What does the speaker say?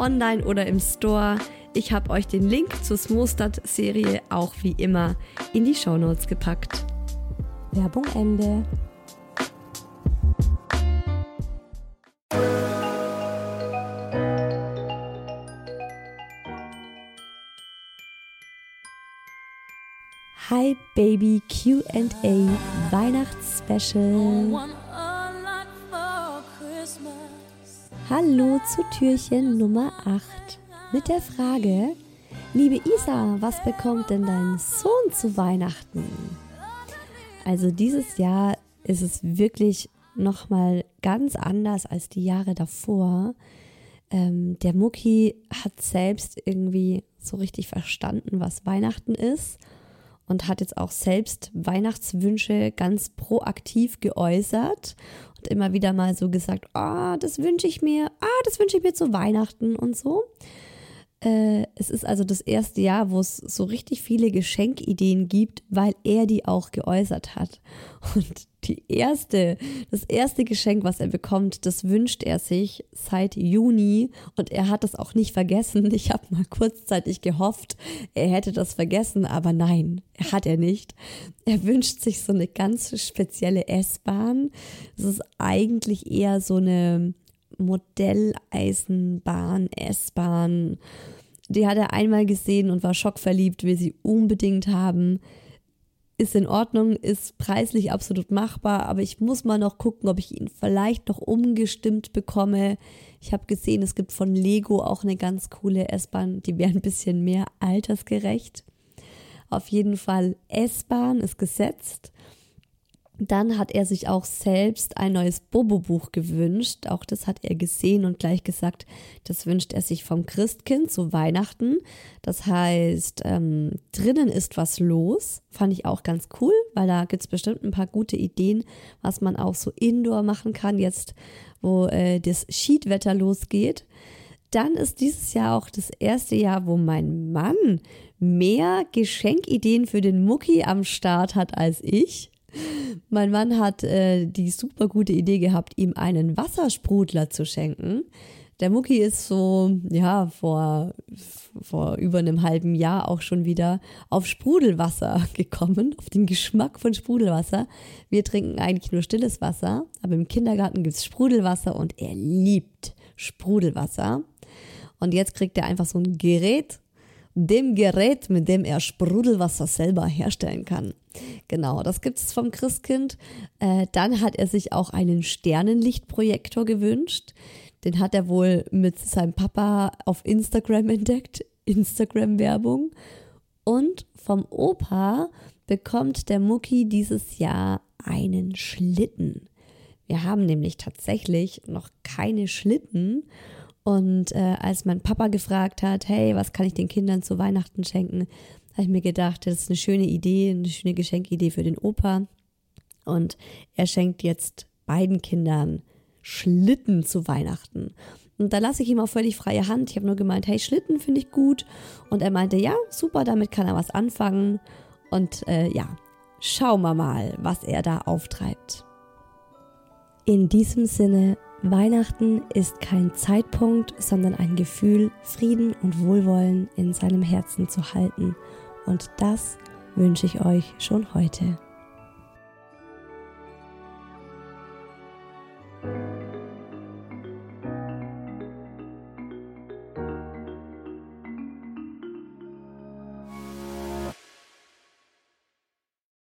online oder im Store. Ich habe euch den Link zur Smostad-Serie auch wie immer in die Shownotes gepackt. Werbung Ende. Hi Baby QA Weihnachtsspecial. Hallo zu Türchen Nummer 8 mit der Frage, liebe Isa, was bekommt denn dein Sohn zu Weihnachten? Also dieses Jahr ist es wirklich nochmal ganz anders als die Jahre davor. Ähm, der Mucki hat selbst irgendwie so richtig verstanden, was Weihnachten ist und hat jetzt auch selbst Weihnachtswünsche ganz proaktiv geäußert und immer wieder mal so gesagt, ah, oh, das wünsche ich mir, ah, das wünsche ich mir zu Weihnachten und so. Äh, es ist also das erste Jahr, wo es so richtig viele Geschenkideen gibt, weil er die auch geäußert hat. Und die erste, das erste Geschenk, was er bekommt, das wünscht er sich seit Juni und er hat es auch nicht vergessen. Ich habe mal kurzzeitig gehofft, er hätte das vergessen, aber nein, hat er nicht. Er wünscht sich so eine ganz spezielle S-Bahn. Es ist eigentlich eher so eine Modelleisenbahn, S-Bahn. Die hat er einmal gesehen und war schockverliebt, will sie unbedingt haben. Ist in Ordnung, ist preislich absolut machbar, aber ich muss mal noch gucken, ob ich ihn vielleicht noch umgestimmt bekomme. Ich habe gesehen, es gibt von Lego auch eine ganz coole S-Bahn, die wäre ein bisschen mehr altersgerecht. Auf jeden Fall S-Bahn ist gesetzt. Dann hat er sich auch selbst ein neues Bobo-Buch gewünscht. Auch das hat er gesehen und gleich gesagt, das wünscht er sich vom Christkind zu Weihnachten. Das heißt, ähm, drinnen ist was los. Fand ich auch ganz cool, weil da gibt es bestimmt ein paar gute Ideen, was man auch so indoor machen kann, jetzt wo äh, das Schiedwetter losgeht. Dann ist dieses Jahr auch das erste Jahr, wo mein Mann mehr Geschenkideen für den Mucki am Start hat als ich. Mein Mann hat äh, die super gute Idee gehabt, ihm einen Wassersprudler zu schenken. Der Mucki ist so, ja, vor, vor über einem halben Jahr auch schon wieder auf Sprudelwasser gekommen, auf den Geschmack von Sprudelwasser. Wir trinken eigentlich nur stilles Wasser, aber im Kindergarten gibt es Sprudelwasser und er liebt Sprudelwasser. Und jetzt kriegt er einfach so ein Gerät dem Gerät, mit dem er Sprudelwasser selber herstellen kann. Genau, das gibt es vom Christkind. Äh, dann hat er sich auch einen Sternenlichtprojektor gewünscht. Den hat er wohl mit seinem Papa auf Instagram entdeckt. Instagram-Werbung. Und vom Opa bekommt der Mucki dieses Jahr einen Schlitten. Wir haben nämlich tatsächlich noch keine Schlitten und äh, als mein Papa gefragt hat, hey, was kann ich den Kindern zu Weihnachten schenken, habe ich mir gedacht, das ist eine schöne Idee, eine schöne Geschenkidee für den Opa. Und er schenkt jetzt beiden Kindern Schlitten zu Weihnachten. Und da lasse ich ihm auch völlig freie Hand. Ich habe nur gemeint, hey, Schlitten finde ich gut. Und er meinte, ja, super, damit kann er was anfangen. Und äh, ja, schauen wir mal, was er da auftreibt. In diesem Sinne, Weihnachten ist kein Zeitpunkt, sondern ein Gefühl, Frieden und Wohlwollen in seinem Herzen zu halten. Und das wünsche ich euch schon heute.